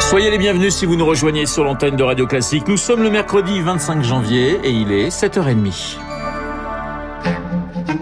Soyez les bienvenus si vous nous rejoignez sur l'antenne de Radio Classique. Nous sommes le mercredi 25 janvier et il est 7h30.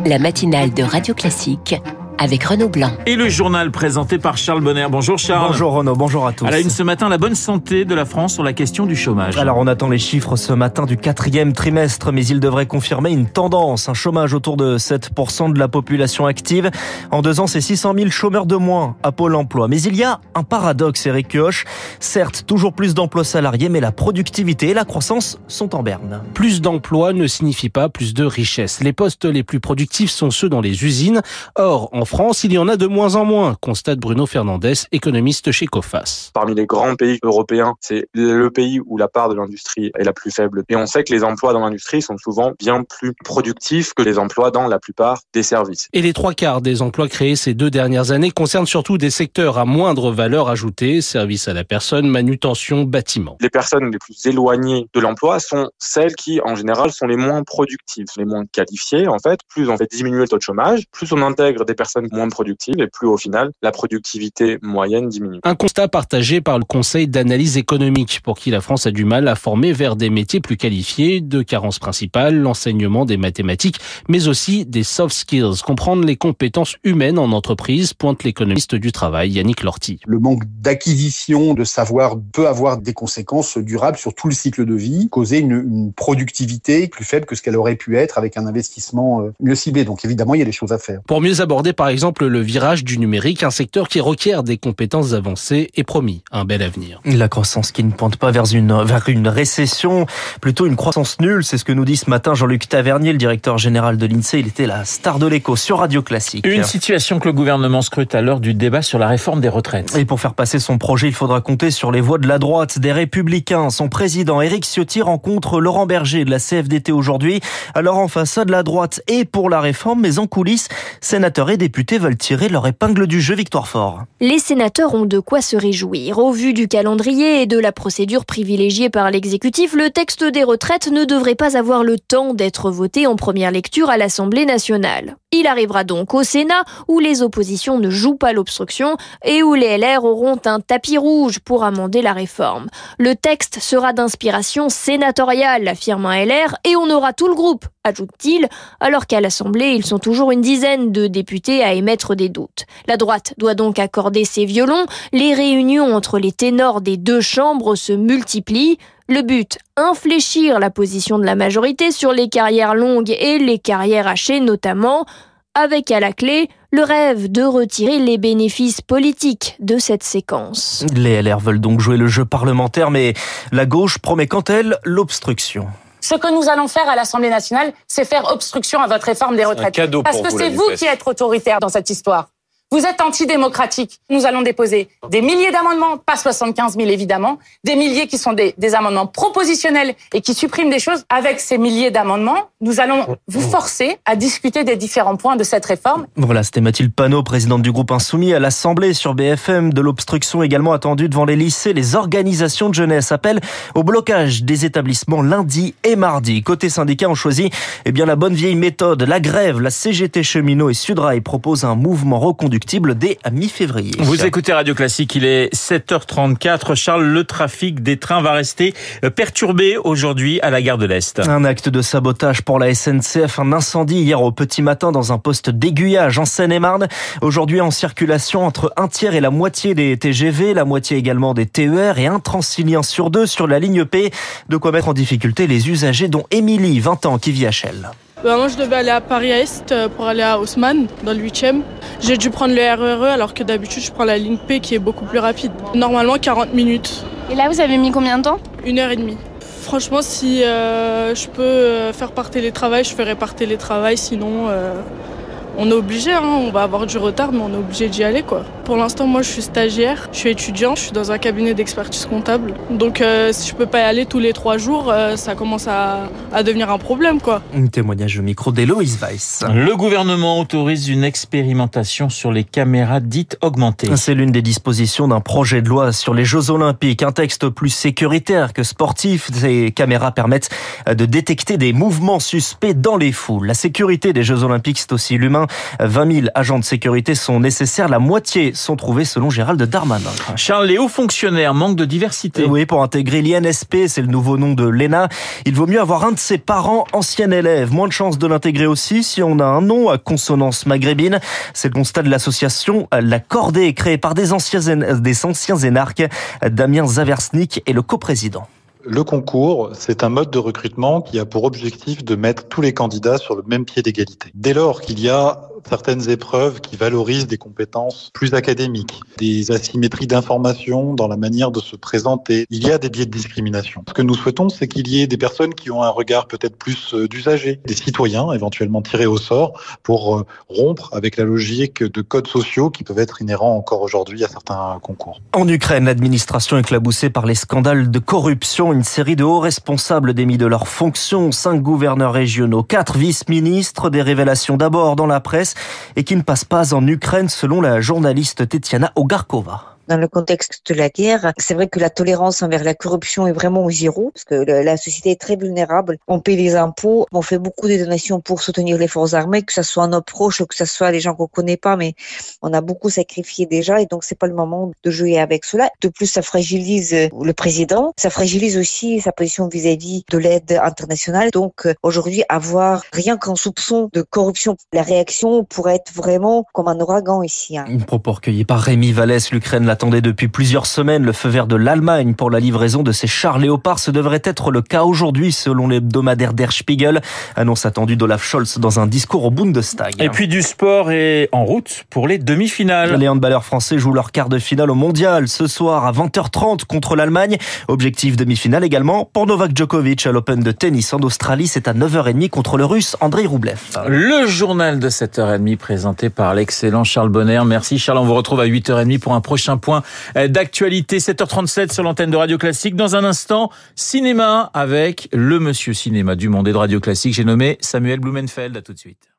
La matinale de Radio Classique avec Renaud Blanc. Et le journal présenté par Charles Bonner. Bonjour Charles. Bonjour Renaud, bonjour à tous. À la une ce matin, la bonne santé de la France sur la question du chômage. Alors on attend les chiffres ce matin du quatrième trimestre, mais ils devraient confirmer une tendance, un chômage autour de 7% de la population active. En deux ans, c'est 600 000 chômeurs de moins à Pôle emploi. Mais il y a un paradoxe, Eric Kioch. Certes, toujours plus d'emplois salariés, mais la productivité et la croissance sont en berne. Plus d'emplois ne signifie pas plus de richesse. Les postes les plus productifs sont ceux dans les usines. Or, en France, il y en a de moins en moins, constate Bruno Fernandez, économiste chez COFAS. Parmi les grands pays européens, c'est le pays où la part de l'industrie est la plus faible. Et on sait que les emplois dans l'industrie sont souvent bien plus productifs que les emplois dans la plupart des services. Et les trois quarts des emplois créés ces deux dernières années concernent surtout des secteurs à moindre valeur ajoutée, services à la personne, manutention, bâtiment. Les personnes les plus éloignées de l'emploi sont celles qui, en général, sont les moins productives, les moins qualifiées. En fait, plus on fait diminuer le taux de chômage, plus on intègre des personnes moins productives et plus au final la productivité moyenne diminue. Un constat partagé par le Conseil d'analyse économique pour qui la France a du mal à former vers des métiers plus qualifiés, de carences principales, l'enseignement des mathématiques, mais aussi des soft skills, comprendre les compétences humaines en entreprise, pointe l'économiste du travail Yannick Lorty. Le manque d'acquisition de savoir peut avoir des conséquences durables sur tout le cycle de vie, causer une, une productivité plus faible que ce qu'elle aurait pu être avec un investissement euh, mieux ciblé. Donc évidemment, il y a des choses à faire. Pour mieux aborder par exemple le virage du numérique, un secteur qui requiert des compétences avancées et promis un bel avenir. La croissance qui ne pointe pas vers une, vers une récession, plutôt une croissance nulle, c'est ce que nous dit ce matin Jean-Luc Tavernier, le directeur général de l'INSEE. Il était la star de l'écho sur Radio Classique. Une situation que le gouvernement scrute à l'heure du débat sur la réforme des retraites. Et pour faire passer son projet, il faudra compter sur les voix de la droite, des Républicains. Son président, Éric Ciotti, rencontre Laurent Berger de la CFDT aujourd'hui. Alors en façade, la droite est pour la réforme, mais en coulisses, sénateurs et députés veulent tirer leur épingle du jeu Victoire Fort. Les sénateurs ont de quoi se réjouir. Au vu du calendrier et de la procédure privilégiée par l'exécutif, le texte des retraites ne devrait pas avoir le temps d'être voté en première lecture à l'Assemblée nationale. Il arrivera donc au Sénat où les oppositions ne jouent pas l'obstruction et où les LR auront un tapis rouge pour amender la réforme. Le texte sera d'inspiration sénatoriale, affirme un LR, et on aura tout le groupe, ajoute-t-il, alors qu'à l'Assemblée, ils sont toujours une dizaine de députés à émettre des doutes. La droite doit donc accorder ses violons, les réunions entre les ténors des deux chambres se multiplient, le but, infléchir la position de la majorité sur les carrières longues et les carrières hachées notamment, avec à la clé le rêve de retirer les bénéfices politiques de cette séquence. Les LR veulent donc jouer le jeu parlementaire, mais la gauche promet quant elle l'obstruction. Ce que nous allons faire à l'Assemblée nationale, c'est faire obstruction à votre réforme des retraites. Parce que c'est vous qui êtes autoritaire dans cette histoire. Vous êtes antidémocratique. Nous allons déposer des milliers d'amendements, pas 75 000 évidemment, des milliers qui sont des, amendements propositionnels et qui suppriment des choses. Avec ces milliers d'amendements, nous allons vous forcer à discuter des différents points de cette réforme. Voilà, c'était Mathilde Panot, présidente du groupe Insoumis à l'Assemblée sur BFM. De l'obstruction également attendue devant les lycées. Les organisations de jeunesse appellent au blocage des établissements lundi et mardi. Côté syndicat, on choisit eh bien, la bonne vieille méthode, la grève. La CGT cheminot et Sudrail proposent un mouvement dès mi-février. Vous écoutez Radio Classique, il est 7h34. Charles, le trafic des trains va rester perturbé aujourd'hui à la gare de l'Est. Un acte de sabotage pour la SNCF, un incendie hier au petit matin dans un poste d'aiguillage en Seine-et-Marne. Aujourd'hui en circulation entre un tiers et la moitié des TGV, la moitié également des TER et un transilien sur deux sur la ligne P. De quoi mettre en difficulté les usagers dont Émilie, 20 ans, qui vit à Chelles. Moi, je devais aller à Paris-Est pour aller à Haussmann, dans le 8e. J'ai dû prendre le RERE alors que d'habitude, je prends la ligne P qui est beaucoup plus rapide. Normalement, 40 minutes. Et là, vous avez mis combien de temps? Une heure et demie. Franchement, si euh, je peux faire par télétravail, je ferai par télétravail. Sinon, euh, on est obligé, hein, on va avoir du retard, mais on est obligé d'y aller. quoi. Pour l'instant, moi, je suis stagiaire, je suis étudiant, je suis dans un cabinet d'expertise comptable. Donc, euh, si je peux pas y aller tous les trois jours, euh, ça commence à, à, devenir un problème. quoi. Un témoignage au micro d'Héloïse Weiss. Le gouvernement autorise une expérimentation sur les caméras dites augmentées. C'est l'une des dispositions d'un projet de loi sur les Jeux Olympiques. Un texte plus sécuritaire que sportif. Ces caméras permettent de détecter des mouvements suspects dans les foules. La sécurité des Jeux Olympiques, c'est aussi l'humain Berlin. 20 000 agents de sécurité sont nécessaires. La moitié sont trouvés selon Gérald Darmanin. Charles, les hauts fonctionnaires manquent de diversité. Oui, pour intégrer l'INSP, c'est le nouveau nom de l'ENA. Il vaut mieux avoir un de ses parents ancien élève. Moins de chances de l'intégrer aussi si on a un nom à consonance maghrébine. C'est le constat de l'association La Cordée, créée par des anciens, des anciens énarques. Damien Zaversnik est le coprésident. Le concours, c'est un mode de recrutement qui a pour objectif de mettre tous les candidats sur le même pied d'égalité. Dès lors qu'il y a certaines épreuves qui valorisent des compétences plus académiques, des asymétries d'information dans la manière de se présenter, il y a des biais de discrimination. Ce que nous souhaitons, c'est qu'il y ait des personnes qui ont un regard peut-être plus euh, d'usagers, des citoyens éventuellement tirés au sort pour euh, rompre avec la logique de codes sociaux qui peuvent être inhérents encore aujourd'hui à certains concours. En Ukraine, l'administration éclaboussée par les scandales de corruption. Une série de hauts responsables démis de leurs fonctions, cinq gouverneurs régionaux, quatre vice-ministres, des révélations d'abord dans la presse et qui ne passent pas en Ukraine selon la journaliste Tetiana Ogarkova dans le contexte de la guerre. C'est vrai que la tolérance envers la corruption est vraiment au zéro, parce que la société est très vulnérable. On paye les impôts, on fait beaucoup de donations pour soutenir les forces armées, que ce soit nos proches, que ce soit les gens qu'on connaît pas, mais on a beaucoup sacrifié déjà, et donc c'est pas le moment de jouer avec cela. De plus, ça fragilise le président, ça fragilise aussi sa position vis-à-vis de l'aide internationale. Donc aujourd'hui, avoir rien qu'un soupçon de corruption, la réaction pourrait être vraiment comme un ouragan ici. Hein. Une propos recueilli par Rémi Vallès, l'Ukraine attendait depuis plusieurs semaines le feu vert de l'Allemagne pour la livraison de ces chars léopards. Ce devrait être le cas aujourd'hui selon l'hebdomadaire Der Spiegel. Annonce attendue d'Olaf Scholz dans un discours au Bundestag. Et puis du sport est en route pour les demi-finales. Les handballeurs français jouent leur quart de finale au mondial ce soir à 20h30 contre l'Allemagne. Objectif demi-finale également pour Novak Djokovic à l'Open de tennis en Australie. C'est à 9h30 contre le russe Andrei Roublev. Le journal de 7h30 présenté par l'excellent Charles Bonner. Merci Charles, on vous retrouve à 8h30 pour un prochain point d'actualité. 7h37 sur l'antenne de Radio Classique. Dans un instant, cinéma avec le monsieur cinéma du monde et de Radio Classique. J'ai nommé Samuel Blumenfeld. À tout de suite.